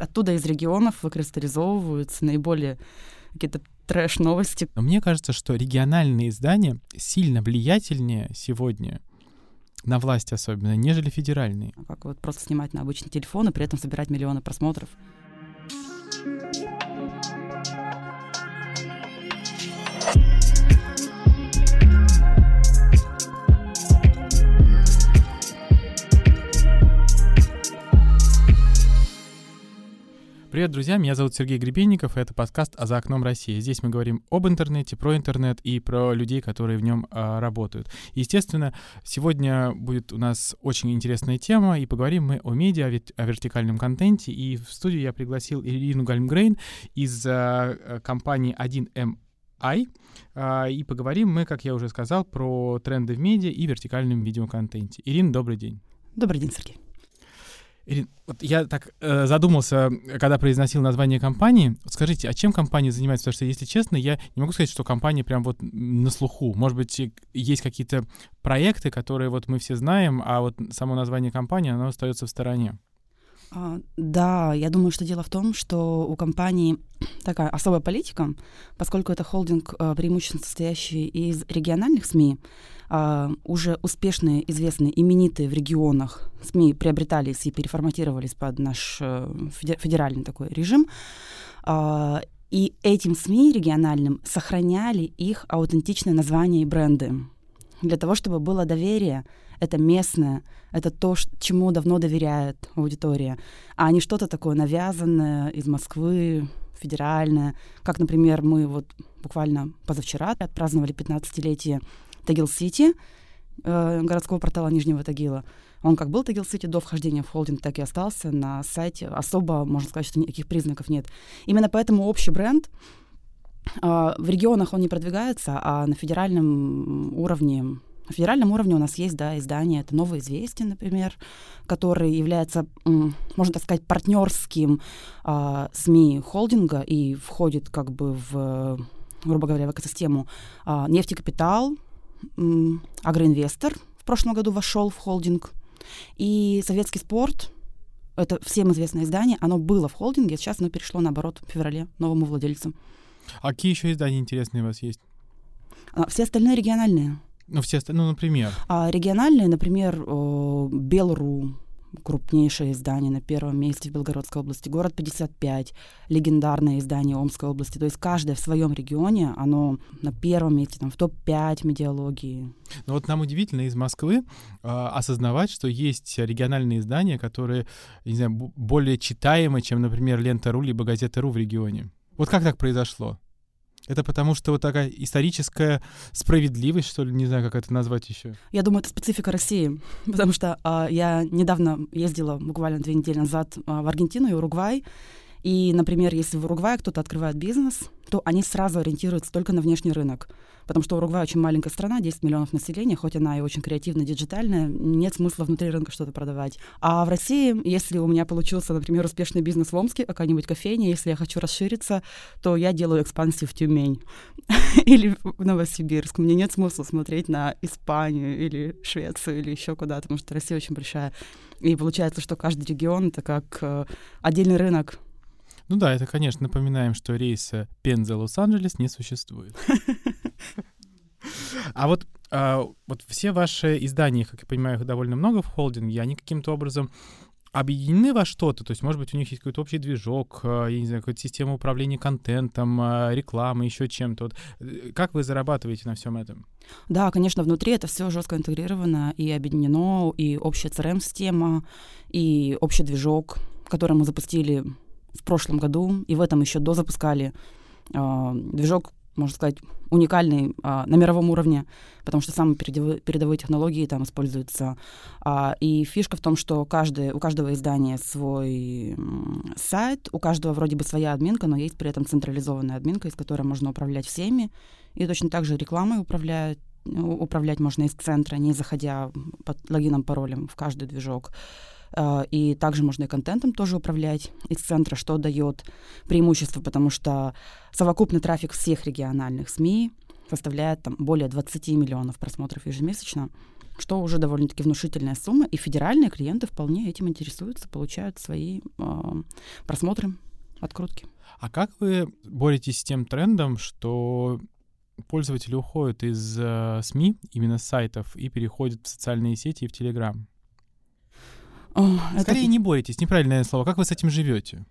оттуда из регионов выкристаллизовываются наиболее какие-то трэш-новости. Но мне кажется, что региональные издания сильно влиятельнее сегодня на власть особенно, нежели федеральные. Как вот просто снимать на обычный телефон и при этом собирать миллионы просмотров. Привет, друзья, меня зовут Сергей Гребенников, и это подкаст «А за окном России». Здесь мы говорим об интернете, про интернет и про людей, которые в нем а, работают. Естественно, сегодня будет у нас очень интересная тема, и поговорим мы о медиа, о, вер- о вертикальном контенте. И в студию я пригласил Ирину Гальмгрейн из а, компании 1М I. А, и поговорим мы, как я уже сказал, про тренды в медиа и вертикальном видеоконтенте. Ирина, добрый день. Добрый день, Сергей. Ирина, вот я так э, задумался, когда произносил название компании. Вот скажите, а чем компания занимается? Потому что, если честно, я не могу сказать, что компания прям вот на слуху. Может быть, есть какие-то проекты, которые вот мы все знаем, а вот само название компании, оно остается в стороне. А, да, я думаю, что дело в том, что у компании такая особая политика, поскольку это холдинг, а, преимущественно состоящий из региональных СМИ, а, уже успешные, известные, именитые в регионах СМИ приобретались и переформатировались под наш э, федеральный такой режим. И этим СМИ региональным сохраняли их аутентичное название и бренды для того, чтобы было доверие это местное, это то, чему давно доверяет аудитория, а не что-то такое навязанное из Москвы, федеральное. Как, например, мы вот буквально позавчера отпраздновали 15-летие Тагил-Сити, э, городского портала Нижнего Тагила. Он как был Тагил-Сити до вхождения в холдинг, так и остался на сайте. Особо, можно сказать, что никаких признаков нет. Именно поэтому общий бренд э, в регионах он не продвигается, а на федеральном уровне на федеральном уровне у нас есть да, издание, это «Новое известие», например, который является, можно так сказать, партнерским а, СМИ холдинга и входит как бы в, грубо говоря, в экосистему а, «Нефтекапитал», «Агроинвестор» в прошлом году вошел в холдинг, и «Советский спорт», это всем известное издание, оно было в холдинге, сейчас оно перешло, наоборот, в феврале новому владельцу. А какие еще издания интересные у вас есть? А, все остальные региональные. Ну, все остальные, ну, например. А региональные, например, Белру, крупнейшее издание на первом месте в Белгородской области, город 55, легендарное издание Омской области. То есть каждое в своем регионе, оно на первом месте, там, в топ-5 медиалогии. Ну вот нам удивительно из Москвы э, осознавать, что есть региональные издания, которые, не знаю, более читаемы, чем, например, Лента.ру либо Газета.ру в регионе. Вот как так произошло? Это потому что вот такая историческая справедливость, что ли, не знаю, как это назвать еще. Я думаю, это специфика России, потому что а, я недавно ездила, буквально две недели назад, а, в Аргентину и Уругвай, и, например, если в Уругвае кто-то открывает бизнес, то они сразу ориентируются только на внешний рынок. Потому что Уругвай очень маленькая страна, 10 миллионов населения, хоть она и очень креативная, диджитальная, нет смысла внутри рынка что-то продавать. А в России, если у меня получился, например, успешный бизнес в Омске, какая-нибудь кофейня, если я хочу расшириться, то я делаю экспансию в Тюмень или в Новосибирск. Мне нет смысла смотреть на Испанию или Швецию или еще куда-то, потому что Россия очень большая. И получается, что каждый регион — это как э, отдельный рынок, ну да, это, конечно, напоминаем, что рейса Пенза-Лос-Анджелес не существует. А вот, а, вот все ваши издания, как я понимаю, их довольно много в холдинге, они каким-то образом объединены во что-то? То есть, может быть, у них есть какой-то общий движок, а, я не знаю, какая-то система управления контентом, а, рекламой, еще чем-то. Вот, э, как вы зарабатываете на всем этом? Да, конечно, внутри это все жестко интегрировано и объединено, и общая CRM-система, и общий движок, который мы запустили в прошлом году, и в этом еще дозапускали э, движок, можно сказать, уникальный э, на мировом уровне, потому что самые передовые, передовые технологии там используются. А, и фишка в том, что каждый, у каждого издания свой сайт, у каждого вроде бы своя админка, но есть при этом централизованная админка, из которой можно управлять всеми. И точно так же рекламой управлять управлять можно из центра, не заходя под логином, паролем в каждый движок. Э, и также можно и контентом тоже управлять из центра, что дает преимущество, потому что совокупный трафик всех региональных СМИ составляет там, более 20 миллионов просмотров ежемесячно. что уже довольно-таки внушительная сумма, и федеральные клиенты вполне этим интересуются, получают свои э, просмотры, открутки. А как вы боретесь с тем трендом, что пользователи уходят из э, СМИ, именно с сайтов, и переходят в социальные сети и в Телеграм? Скорее это... не боретесь, неправильное слово. Как вы с этим живете?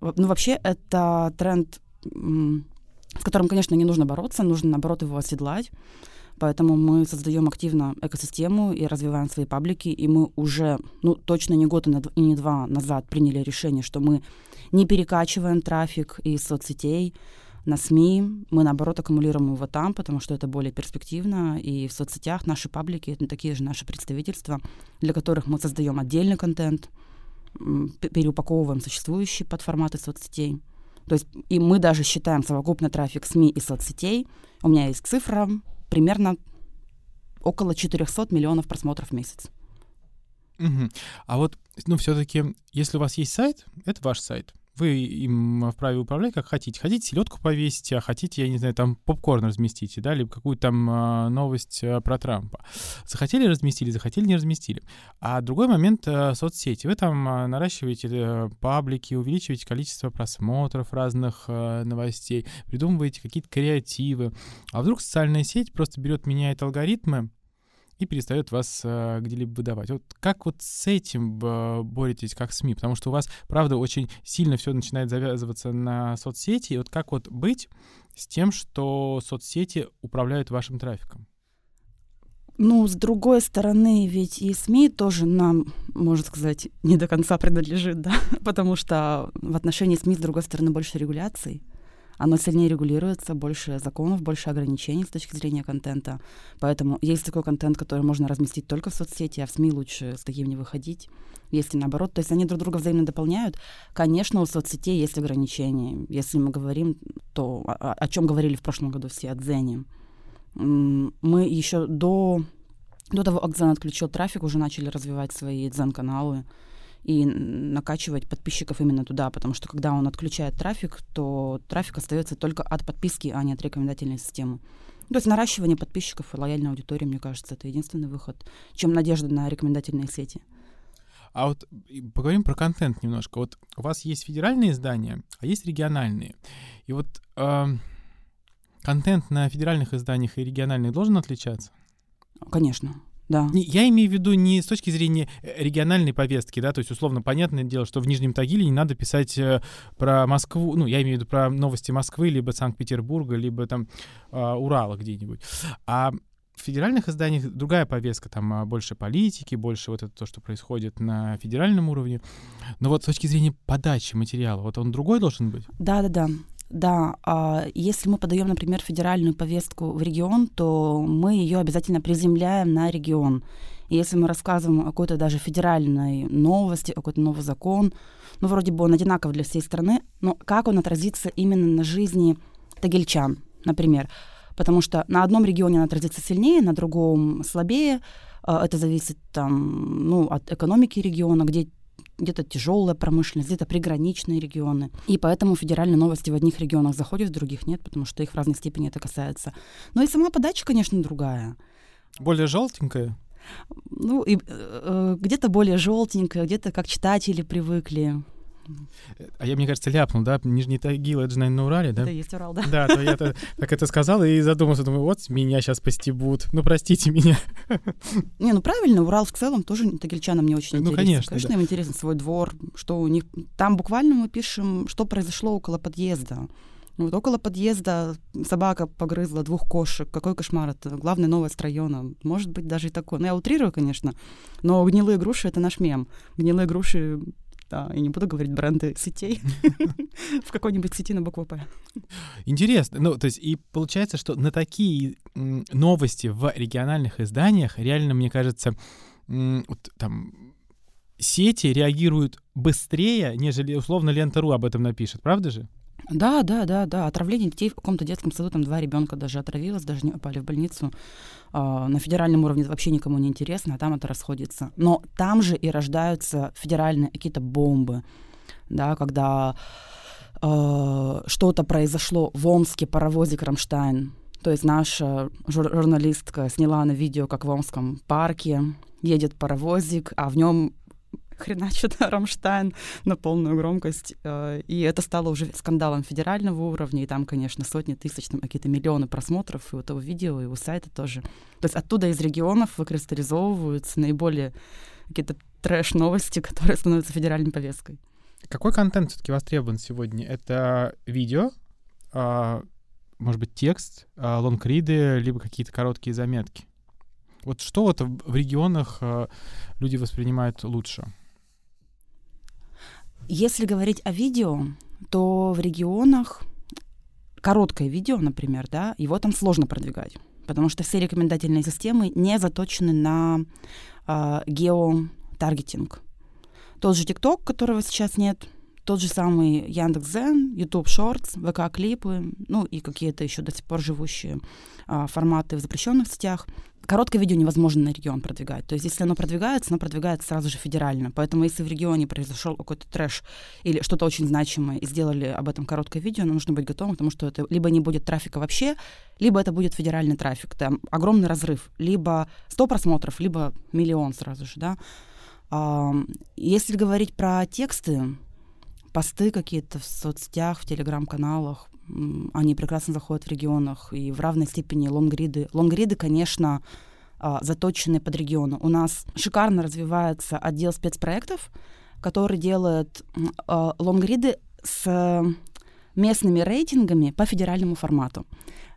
Ну, вообще, это тренд, с которым, конечно, не нужно бороться, нужно, наоборот, его оседлать. Поэтому мы создаем активно экосистему и развиваем свои паблики, и мы уже, ну, точно не год и не два назад приняли решение, что мы не перекачиваем трафик из соцсетей на СМИ, мы, наоборот, аккумулируем его там, потому что это более перспективно, и в соцсетях наши паблики — это такие же наши представительства, для которых мы создаем отдельный контент, переупаковываем существующие под форматы соцсетей. То есть и мы даже считаем совокупный трафик СМИ и соцсетей. У меня есть цифра примерно около 400 миллионов просмотров в месяц. Угу. А вот, ну, все-таки, если у вас есть сайт, это ваш сайт. Вы им вправе управлять как хотите. Хотите селедку повесить, а хотите, я не знаю, там попкорн разместите, да, либо какую-то там э, новость э, про Трампа. Захотели разместили, захотели не разместили. А другой момент э, соцсети. Вы там э, наращиваете э, паблики, увеличиваете количество просмотров разных новостей, придумываете какие-то креативы. А вдруг социальная сеть просто берет, меняет алгоритмы, и перестает вас э, где-либо выдавать. Вот как вот с этим э, боретесь, как СМИ? Потому что у вас, правда, очень сильно все начинает завязываться на соцсети. И вот как вот быть с тем, что соцсети управляют вашим трафиком? Ну, с другой стороны, ведь и СМИ тоже нам, можно сказать, не до конца принадлежит, да, потому что в отношении СМИ, с другой стороны, больше регуляций оно сильнее регулируется, больше законов, больше ограничений с точки зрения контента. Поэтому есть такой контент, который можно разместить только в соцсети, а в СМИ лучше с таким не выходить. Если наоборот, то есть они друг друга взаимно дополняют. Конечно, у соцсетей есть ограничения. Если мы говорим, то о, о чем говорили в прошлом году все о Дзене. Мы еще до, до того, как Дзен отключил трафик, уже начали развивать свои Дзен-каналы и накачивать подписчиков именно туда, потому что когда он отключает трафик, то трафик остается только от подписки, а не от рекомендательной системы. То есть наращивание подписчиков и лояльной аудитории, мне кажется, это единственный выход, чем надежда на рекомендательные сети. А вот поговорим про контент немножко. Вот у вас есть федеральные издания, а есть региональные. И вот э, контент на федеральных изданиях и региональных должен отличаться? Конечно. Да. Я имею в виду не с точки зрения э, региональной повестки, да, то есть условно понятное дело, что в Нижнем Тагиле не надо писать э, про Москву, ну, я имею в виду про новости Москвы, либо Санкт-Петербурга, либо там э, Урала где-нибудь. А в федеральных изданиях другая повестка, там а, больше политики, больше вот это то, что происходит на федеральном уровне. Но вот с точки зрения подачи материала, вот он другой должен быть? Да-да-да. Да, а если мы подаем, например, федеральную повестку в регион, то мы ее обязательно приземляем на регион. Если мы рассказываем о какой-то даже федеральной новости, о какой-то новый закон, ну, вроде бы он одинаков для всей страны, но как он отразится именно на жизни тагильчан, например. Потому что на одном регионе он отразится сильнее, на другом слабее. А, это зависит там, ну, от экономики региона, где где-то тяжелая промышленность, где-то приграничные регионы. И поэтому федеральные новости в одних регионах заходят, в других нет, потому что их в разной степени это касается. Но и сама подача, конечно, другая. Более желтенькая? Ну, и, э, где-то более желтенькая, где-то как читатели привыкли. А я, мне кажется, ляпнул, да? Нижний Тагил, это же, наверное, на Урале, да? Это есть Урал, да. Да, то я так это сказал и задумался, думаю, вот меня сейчас постебут. Ну, простите меня. Не, ну правильно, Урал в целом тоже тагильчанам не очень ну, интересен. конечно. Конечно, им интересен свой двор, что у них... Там буквально мы пишем, что произошло около подъезда. Вот около подъезда собака погрызла двух кошек. Какой кошмар, это главная новость района. Может быть, даже и такое. Ну, я утрирую, конечно, но гнилые груши — это наш мем. Гнилые груши да, я не буду говорить бренды сетей, в какой-нибудь сети на букву «П». Интересно. Ну, то есть, и получается, что на такие новости в региональных изданиях реально, мне кажется, вот, там сети реагируют быстрее, нежели условно Лента.ру об этом напишет, правда же? Да, да, да, да. Отравление детей в каком-то детском саду, там два ребенка даже отравилось, даже не попали в больницу. А, на федеральном уровне вообще никому не интересно, а там это расходится. Но там же и рождаются федеральные какие-то бомбы, да, когда э, что-то произошло в Омске, паровозик Рамштайн, То есть наша жур- журналистка сняла на видео, как в Омском парке едет паровозик, а в нем хреначит Рамштайн на полную громкость. Э, и это стало уже скандалом федерального уровня, и там, конечно, сотни тысяч, там какие-то миллионы просмотров и у этого видео, и у сайта тоже. То есть оттуда из регионов выкристаллизовываются наиболее какие-то трэш-новости, которые становятся федеральной повесткой. Какой контент все-таки востребован сегодня? Это видео, а, может быть, текст, а, лонгриды, либо какие-то короткие заметки? Вот что вот в регионах а, люди воспринимают лучше? Если говорить о видео, то в регионах короткое видео, например, да, его там сложно продвигать, потому что все рекомендательные системы не заточены на э, геотаргетинг. Тот же TikTok, которого сейчас нет, тот же самый Яндекс.Зен, YouTube Shorts, ВК-клипы, ну и какие-то еще до сих пор живущие а, форматы в запрещенных сетях. Короткое видео невозможно на регион продвигать. То есть если оно продвигается, оно продвигается сразу же федерально. Поэтому если в регионе произошел какой-то трэш или что-то очень значимое и сделали об этом короткое видео, нужно быть готовым к тому, что это либо не будет трафика вообще, либо это будет федеральный трафик. Там огромный разрыв. Либо 100 просмотров, либо миллион сразу же, да. А, если говорить про тексты, посты какие-то в соцсетях, в телеграм-каналах, они прекрасно заходят в регионах и в равной степени лонгриды. Лонгриды, конечно, а, заточены под регионы. У нас шикарно развивается отдел спецпроектов, который делает а, лонгриды с местными рейтингами по федеральному формату.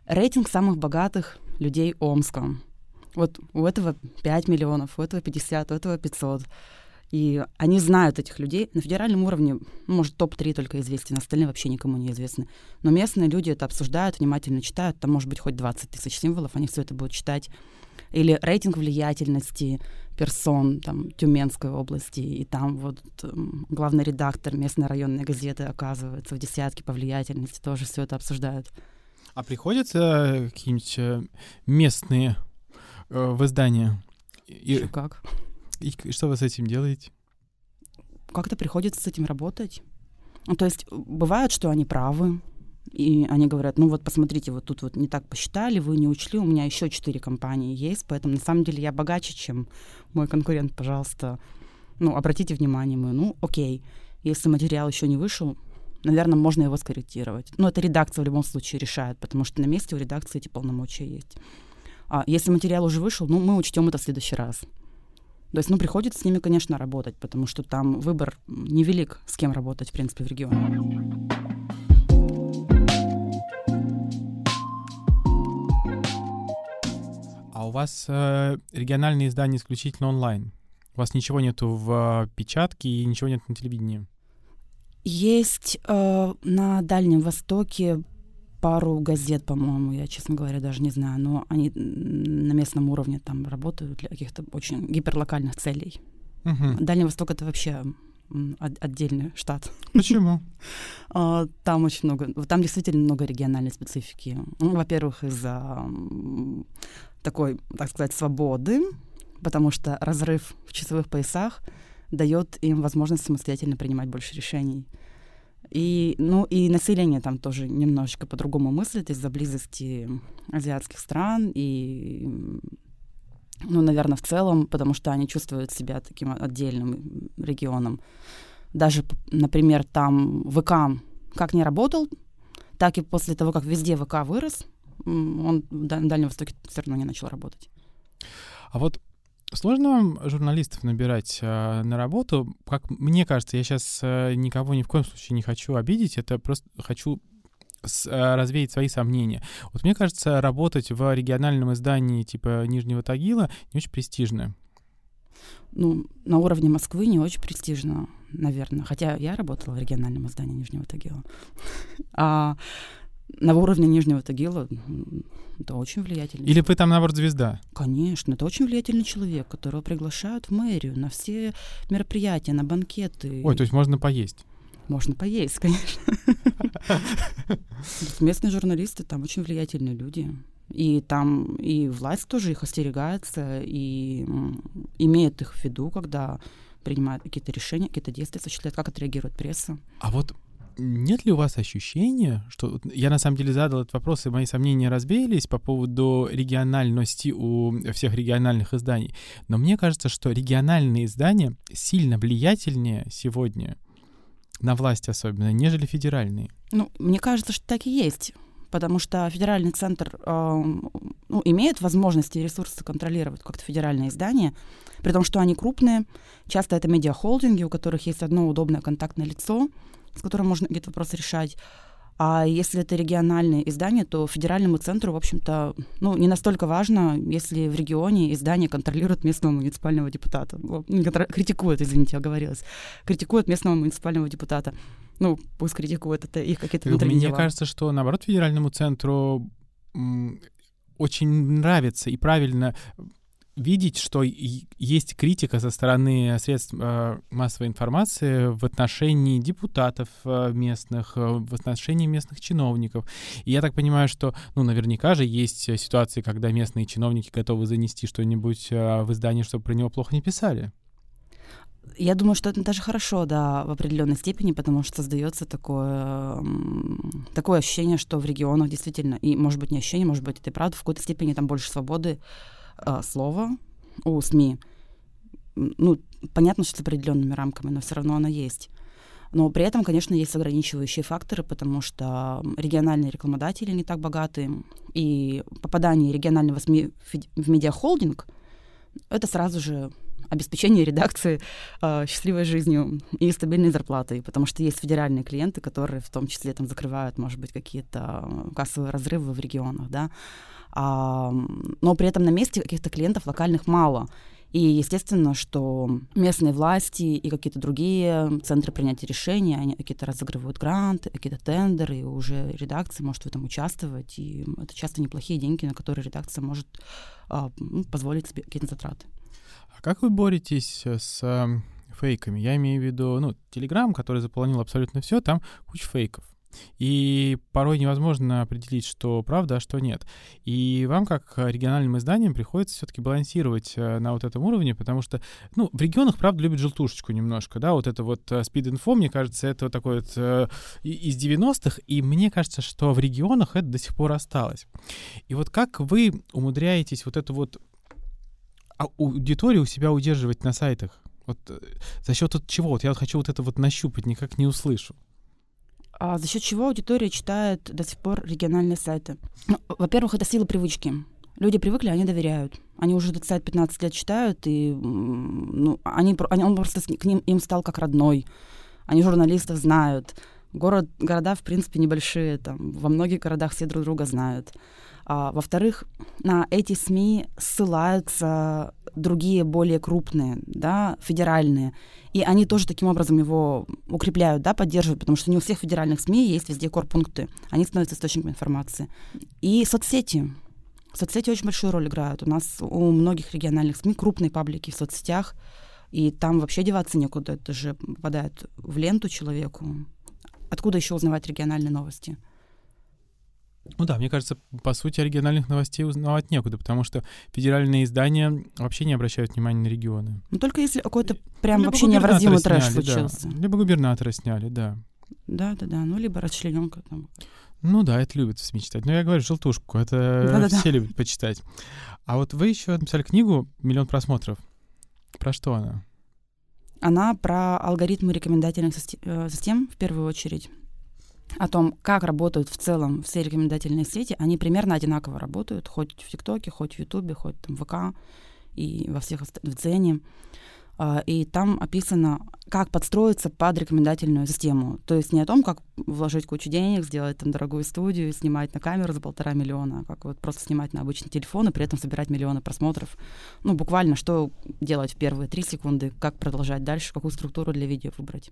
Рейтинг самых богатых людей Омска. Вот у этого 5 миллионов, у этого 50, у этого 500. И они знают этих людей. На федеральном уровне, ну, может, топ-3 только известен, остальные вообще никому не известны. Но местные люди это обсуждают, внимательно читают. Там может быть хоть 20 тысяч символов, они все это будут читать. Или рейтинг влиятельности персон там, Тюменской области, и там вот эм, главный редактор местной районной газеты оказывается в десятке по влиятельности, тоже все это обсуждают. А приходится какие-нибудь э, местные э, в издания? И... как? И что вы с этим делаете? Как-то приходится с этим работать. Ну, то есть бывает, что они правы, и они говорят, ну вот посмотрите, вот тут вот не так посчитали, вы не учли, у меня еще четыре компании есть, поэтому на самом деле я богаче, чем мой конкурент, пожалуйста. Ну, обратите внимание мы, ну, окей, если материал еще не вышел, наверное, можно его скорректировать. Но это редакция в любом случае решает, потому что на месте у редакции эти полномочия есть. А если материал уже вышел, ну, мы учтем это в следующий раз. То есть, ну, приходится с ними, конечно, работать, потому что там выбор невелик, с кем работать, в принципе, в регионе. А у вас э, региональные издания исключительно онлайн? У вас ничего нету в э, печатке и ничего нет на телевидении? Есть э, на Дальнем Востоке пару газет, по-моему, я, честно говоря, даже не знаю, но они на местном уровне там работают для каких-то очень гиперлокальных целей. Угу. Дальний Восток это вообще отдельный штат. Почему? А, там очень много, там действительно много региональной специфики. Ну, во-первых, из-за такой, так сказать, свободы, потому что разрыв в часовых поясах дает им возможность самостоятельно принимать больше решений. И, ну, и население там тоже немножечко по-другому мыслит из-за близости азиатских стран и, ну, наверное, в целом, потому что они чувствуют себя таким отдельным регионом. Даже, например, там ВК как не работал, так и после того, как везде ВК вырос, он на Дальнем Востоке все равно не начал работать. А вот Сложно журналистов набирать э, на работу. Как мне кажется, я сейчас э, никого ни в коем случае не хочу обидеть, это просто хочу э, развеять свои сомнения. Вот мне кажется, работать в региональном издании типа Нижнего Тагила не очень престижно. Ну, на уровне Москвы не очень престижно, наверное. Хотя я работала в региональном издании Нижнего Тагила. А на уровне Нижнего Тагила это очень влиятельный. Или вы там, наоборот, звезда? Конечно, это очень влиятельный человек, которого приглашают в мэрию на все мероприятия, на банкеты. Ой, то есть можно поесть? Можно поесть, конечно. Местные журналисты там очень влиятельные люди. И там и власть тоже их остерегается и имеет их в виду, когда принимают какие-то решения, какие-то действия осуществляют, как отреагирует пресса. А вот нет ли у вас ощущения, что я на самом деле задал этот вопрос, и мои сомнения развеялись по поводу региональности у всех региональных изданий, но мне кажется, что региональные издания сильно влиятельнее сегодня на власть особенно, нежели федеральные. Ну, мне кажется, что так и есть потому что федеральный центр э, ну, имеет возможности и ресурсы контролировать как-то федеральные издания, при том, что они крупные. Часто это медиахолдинги, у которых есть одно удобное контактное лицо, с которым можно какие-то вопросы решать. А если это региональные издания, то федеральному центру, в общем-то, ну, не настолько важно, если в регионе издание контролирует местного муниципального депутата. Критикует, извините, оговорилась. Критикует местного муниципального депутата. Ну, пусть критикует, это их какие-то внутренние Мне дела. кажется, что, наоборот, федеральному центру очень нравится и правильно видеть, что есть критика со стороны средств э, массовой информации в отношении депутатов э, местных, э, в отношении местных чиновников. И я так понимаю, что, ну, наверняка же есть ситуации, когда местные чиновники готовы занести что-нибудь в издание, чтобы про него плохо не писали. Я думаю, что это даже хорошо, да, в определенной степени, потому что создается такое, такое ощущение, что в регионах действительно, и, может быть, не ощущение, может быть, это и правда, в какой-то степени там больше свободы э, слова у СМИ. Ну, понятно, что с определенными рамками, но все равно она есть. Но при этом, конечно, есть ограничивающие факторы, потому что региональные рекламодатели не так богаты, и попадание регионального СМИ в медиахолдинг — это сразу же обеспечение редакции э, счастливой жизнью и стабильной зарплатой, потому что есть федеральные клиенты, которые в том числе там закрывают, может быть, какие-то кассовые разрывы в регионах, да, но при этом на месте каких-то клиентов локальных мало. И естественно, что местные власти и какие-то другие центры принятия решений, они какие-то разыгрывают гранты, какие-то тендеры, и уже редакция может в этом участвовать. И это часто неплохие деньги, на которые редакция может а, ну, позволить себе какие-то затраты. А как вы боретесь с фейками? Я имею в виду, ну, Телеграм, который заполонил абсолютно все, там куча фейков. И порой невозможно определить, что правда, а что нет. И вам, как региональным изданиям, приходится все-таки балансировать э, на вот этом уровне, потому что, ну, в регионах, правда, любят желтушечку немножко, да, вот это вот speed-info, мне кажется, это вот такое вот э, из 90-х, и мне кажется, что в регионах это до сих пор осталось. И вот как вы умудряетесь вот эту вот аудиторию у себя удерживать на сайтах? Вот э, за счет чего? Вот я хочу вот это вот нащупать, никак не услышу а за счет чего аудитория читает до сих пор региональные сайты. Ну, во-первых, это сила привычки. Люди привыкли, они доверяют. Они уже этот сайт 15 лет читают, и ну, они, они, он просто к ним им стал как родной. Они журналистов знают. Город, города, в принципе, небольшие. Там, во многих городах все друг друга знают. А, во-вторых, на эти СМИ ссылаются другие более крупные, да, федеральные. И они тоже таким образом его укрепляют, да, поддерживают, потому что не у всех федеральных СМИ есть везде корпункты. Они становятся источником информации. И соцсети. Соцсети очень большую роль играют. У нас у многих региональных СМИ крупные паблики в соцсетях, и там вообще деваться некуда. Это же попадает в ленту человеку. Откуда еще узнавать региональные новости? Ну да, мне кажется, по сути, оригинальных новостей узнавать некуда, потому что федеральные издания вообще не обращают внимания на регионы. Ну только если какой-то прям либо вообще невразимый трэш сняли, случился. Да. Либо губернатора сняли, да. Да, да, да. Ну, либо расчлененка там. Ну да, это любят в СМИ читать. Но я говорю, желтушку, это Да-да-да. все любят почитать. А вот вы еще написали книгу «Миллион просмотров». Про что она? Она про алгоритмы рекомендательных э, систем, в первую очередь о том, как работают в целом все рекомендательные сети, они примерно одинаково работают, хоть в ТикТоке, хоть в Ютубе, хоть там в ВК и во всех в Дзене. А, и там описано, как подстроиться под рекомендательную систему. То есть не о том, как вложить кучу денег, сделать там дорогую студию, снимать на камеру за полтора миллиона, а как вот просто снимать на обычный телефон и при этом собирать миллионы просмотров. Ну, буквально, что делать в первые три секунды, как продолжать дальше, какую структуру для видео выбрать.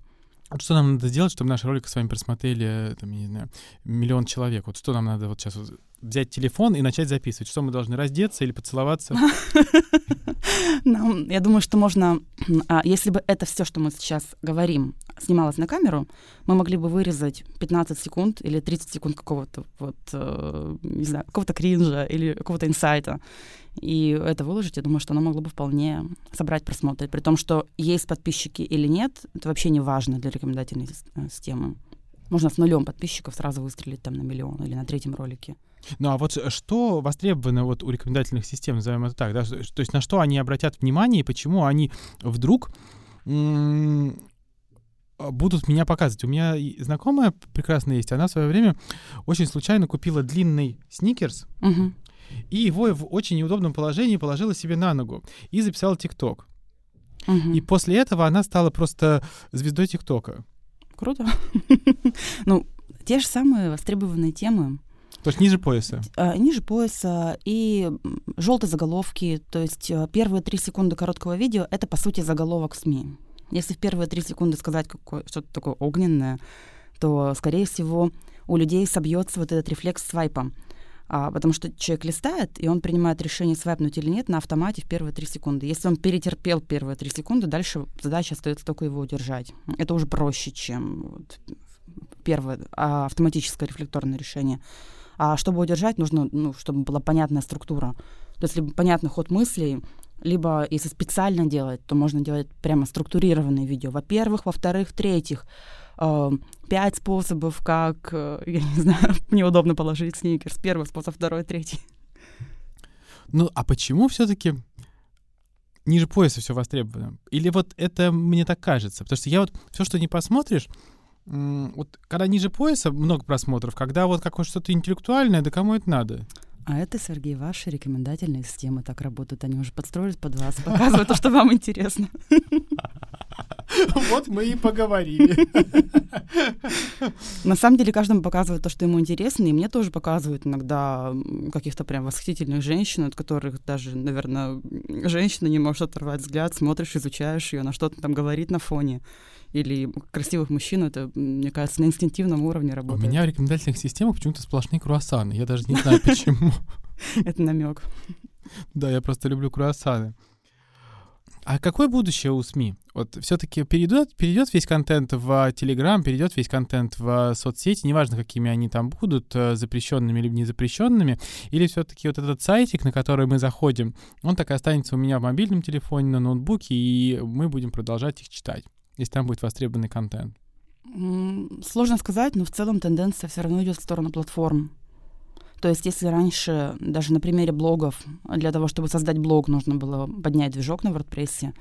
Вот что нам надо сделать, чтобы наш ролик с вами просмотрели, там, я не знаю, миллион человек? Вот что нам надо вот сейчас взять телефон и начать записывать? Что мы должны раздеться или поцеловаться? Я думаю, что можно, а, если бы это все, что мы сейчас говорим, снималось на камеру, мы могли бы вырезать 15 секунд или 30 секунд какого-то вот, э, не знаю, какого-то кринжа или какого-то инсайта и это выложить, я думаю, что оно могло бы вполне собрать просмотры. При том, что есть подписчики или нет, это вообще не важно для рекомендательной э, системы. Можно с нулем подписчиков сразу выстрелить там на миллион или на третьем ролике. Ну а вот что востребовано вот у рекомендательных систем, назовем это так, да? то есть на что они обратят внимание и почему они вдруг будут меня показывать. У меня знакомая прекрасная есть, она в свое время очень случайно купила длинный сникерс, угу. и его в очень неудобном положении положила себе на ногу и записала ТикТок. Угу. И после этого она стала просто звездой ТикТока. Круто. ну, те же самые востребованные темы. То есть ниже пояса? А, ниже пояса и желтые заголовки. То есть э, первые три секунды короткого видео — это, по сути, заголовок СМИ. Если в первые три секунды сказать какое, что-то такое огненное, то, скорее всего, у людей собьется вот этот рефлекс свайпа. А, потому что человек листает, и он принимает решение, свайпнуть или нет, на автомате в первые три секунды. Если он перетерпел первые три секунды, дальше задача остается только его удержать. Это уже проще, чем вот первое а, автоматическое рефлекторное решение. А чтобы удержать, нужно, ну, чтобы была понятная структура. То есть либо понятный ход мыслей, либо если специально делать, то можно делать прямо структурированные видео. Во-первых, во-вторых, в-третьих, пять способов, как, э, я не знаю, неудобно положить сникерс. Первый способ, второй, третий. Ну, а почему все-таки ниже пояса все востребовано? Или вот это мне так кажется? Потому что я вот все, что не посмотришь, вот когда ниже пояса много просмотров, когда вот какое что-то интеллектуальное, да кому это надо? А это, Сергей, ваши рекомендательные системы так работают. Они уже подстроились под вас, показывают то, что вам интересно. Вот мы и поговорили. На самом деле каждому показывают то, что ему интересно, и мне тоже показывают иногда каких-то прям восхитительных женщин, от которых даже, наверное, женщина не может оторвать взгляд, смотришь, изучаешь ее, на что-то там говорит на фоне или красивых мужчин, это, мне кажется, на инстинктивном уровне работает. У меня в рекомендательных системах почему-то сплошные круассаны. Я даже не знаю, почему. Это намек. Да, я просто люблю круассаны. А какое будущее у СМИ? Вот все-таки перейдет, перейдет весь контент в Телеграм, перейдет весь контент в соцсети, неважно, какими они там будут, э, запрещенными или не запрещенными, или все-таки вот этот сайтик, на который мы заходим, он так и останется у меня в мобильном телефоне, на ноутбуке, и мы будем продолжать их читать если там будет востребованный контент? Сложно сказать, но в целом тенденция все равно идет в сторону платформ. То есть, если раньше, даже на примере блогов, для того, чтобы создать блог, нужно было поднять движок на WordPress,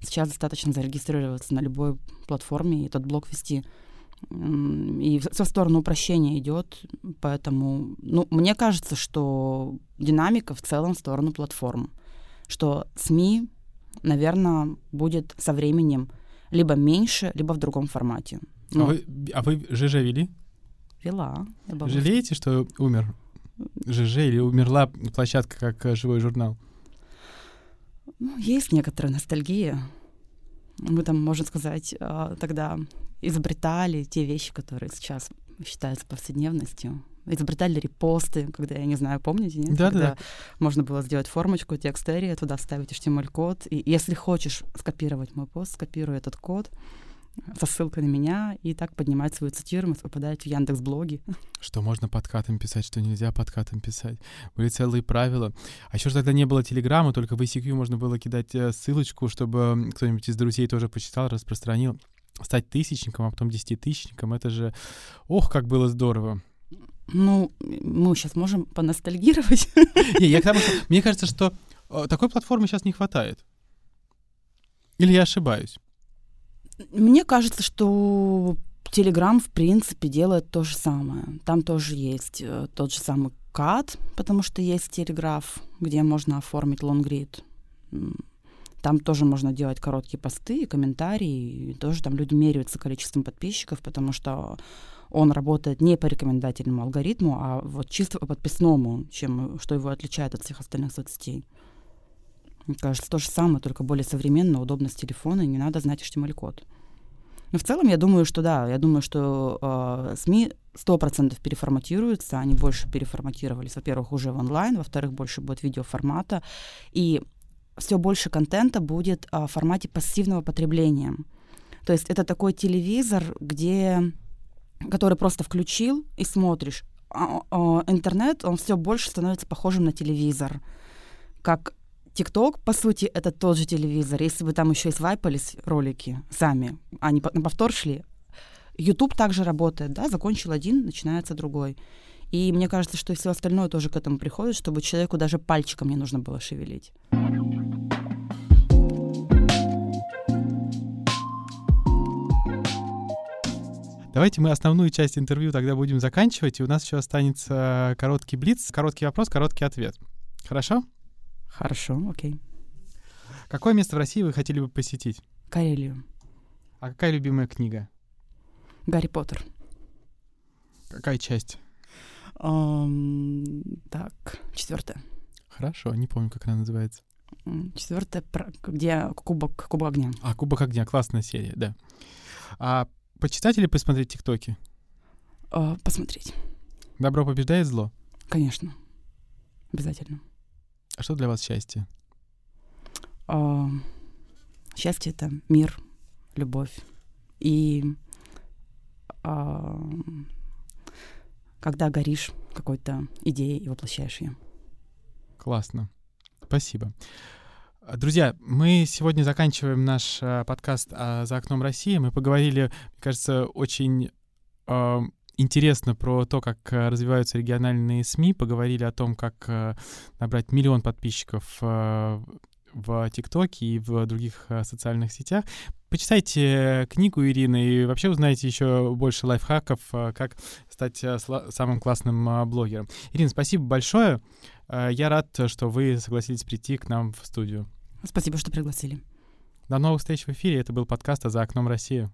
сейчас достаточно зарегистрироваться на любой платформе и этот блог вести. И со сторону упрощения идет, поэтому, ну, мне кажется, что динамика в целом в сторону платформ, что СМИ, наверное, будет со временем либо меньше, либо в другом формате. Ну, а, вы, а вы ЖЖ вели? Вела. Жалеете, что умер ЖЖ или умерла площадка как э, живой журнал? Ну, есть некоторая ностальгия. Мы там, можно сказать, а, тогда изобретали те вещи, которые сейчас считаются повседневностью. Изобретали репосты, когда, я не знаю, помните, нет? Да, да, да. Можно было сделать формочку, текст эрия, туда вставить HTML-код. И если хочешь скопировать мой пост, скопируй этот код со ссылкой на меня, и так поднимать свою цитируемость, попадать в Яндекс блоги. Что можно подкатом писать, что нельзя подкатом писать. Были целые правила. А еще тогда не было Телеграма, только в ICQ можно было кидать э, ссылочку, чтобы кто-нибудь из друзей тоже почитал, распространил. Стать тысячником, а потом десятитысячником, это же... Ох, как было здорово. Ну, мы сейчас можем поностальгировать. Не, я к тому, что мне кажется, что э, такой платформы сейчас не хватает. Или я ошибаюсь? Мне кажется, что Telegram, в принципе, делает то же самое. Там тоже есть э, тот же самый кат, потому что есть телеграф, где можно оформить лонгрид. Там тоже можно делать короткие посты, комментарии. И тоже там люди меряются количеством подписчиков, потому что он работает не по рекомендательному алгоритму, а вот чисто по подписному, чем, что его отличает от всех остальных соцсетей. Мне кажется, то же самое, только более современно, удобно с телефона, и не надо знать HTML-код. Но в целом я думаю, что да, я думаю, что э, СМИ сто процентов переформатируются, они больше переформатировались, во-первых, уже в онлайн, во-вторых, больше будет видеоформата, и все больше контента будет э, в формате пассивного потребления. То есть это такой телевизор, где который просто включил и смотришь. А, а, интернет, он все больше становится похожим на телевизор. Как ТикТок, по сути, это тот же телевизор. Если бы там еще и свайпались ролики сами, они на повтор шли, YouTube также работает, да, закончил один, начинается другой. И мне кажется, что и все остальное тоже к этому приходит, чтобы человеку даже пальчиком не нужно было шевелить. Давайте мы основную часть интервью тогда будем заканчивать, и у нас еще останется короткий блиц, короткий вопрос, короткий ответ. Хорошо? Хорошо, окей. Какое место в России вы хотели бы посетить? Карелию. А какая любимая книга? Гарри Поттер. Какая часть? Эм, так, четвертая. Хорошо, не помню, как она называется. Четвертая, где кубок, кубок огня. А, кубок огня, классная серия, да. А Почитать или посмотреть ТикТоки? Э, посмотреть. Добро побеждает зло? Конечно. Обязательно. А что для вас счастье? Э, счастье — это мир, любовь. И э, когда горишь какой-то идеей и воплощаешь ее. Классно. Спасибо. Друзья, мы сегодня заканчиваем наш э, подкаст а, «За окном России». Мы поговорили, мне кажется, очень э, интересно про то, как э, развиваются региональные СМИ, поговорили о том, как э, набрать миллион подписчиков э, в ТикТоке и в других э, социальных сетях. Почитайте книгу Ирины и вообще узнаете еще больше лайфхаков, э, как стать э, самым классным э, блогером. Ирина, спасибо большое. Э, я рад, что вы согласились прийти к нам в студию. Спасибо, что пригласили. До новых встреч в эфире. Это был подкаст «А «За окном России».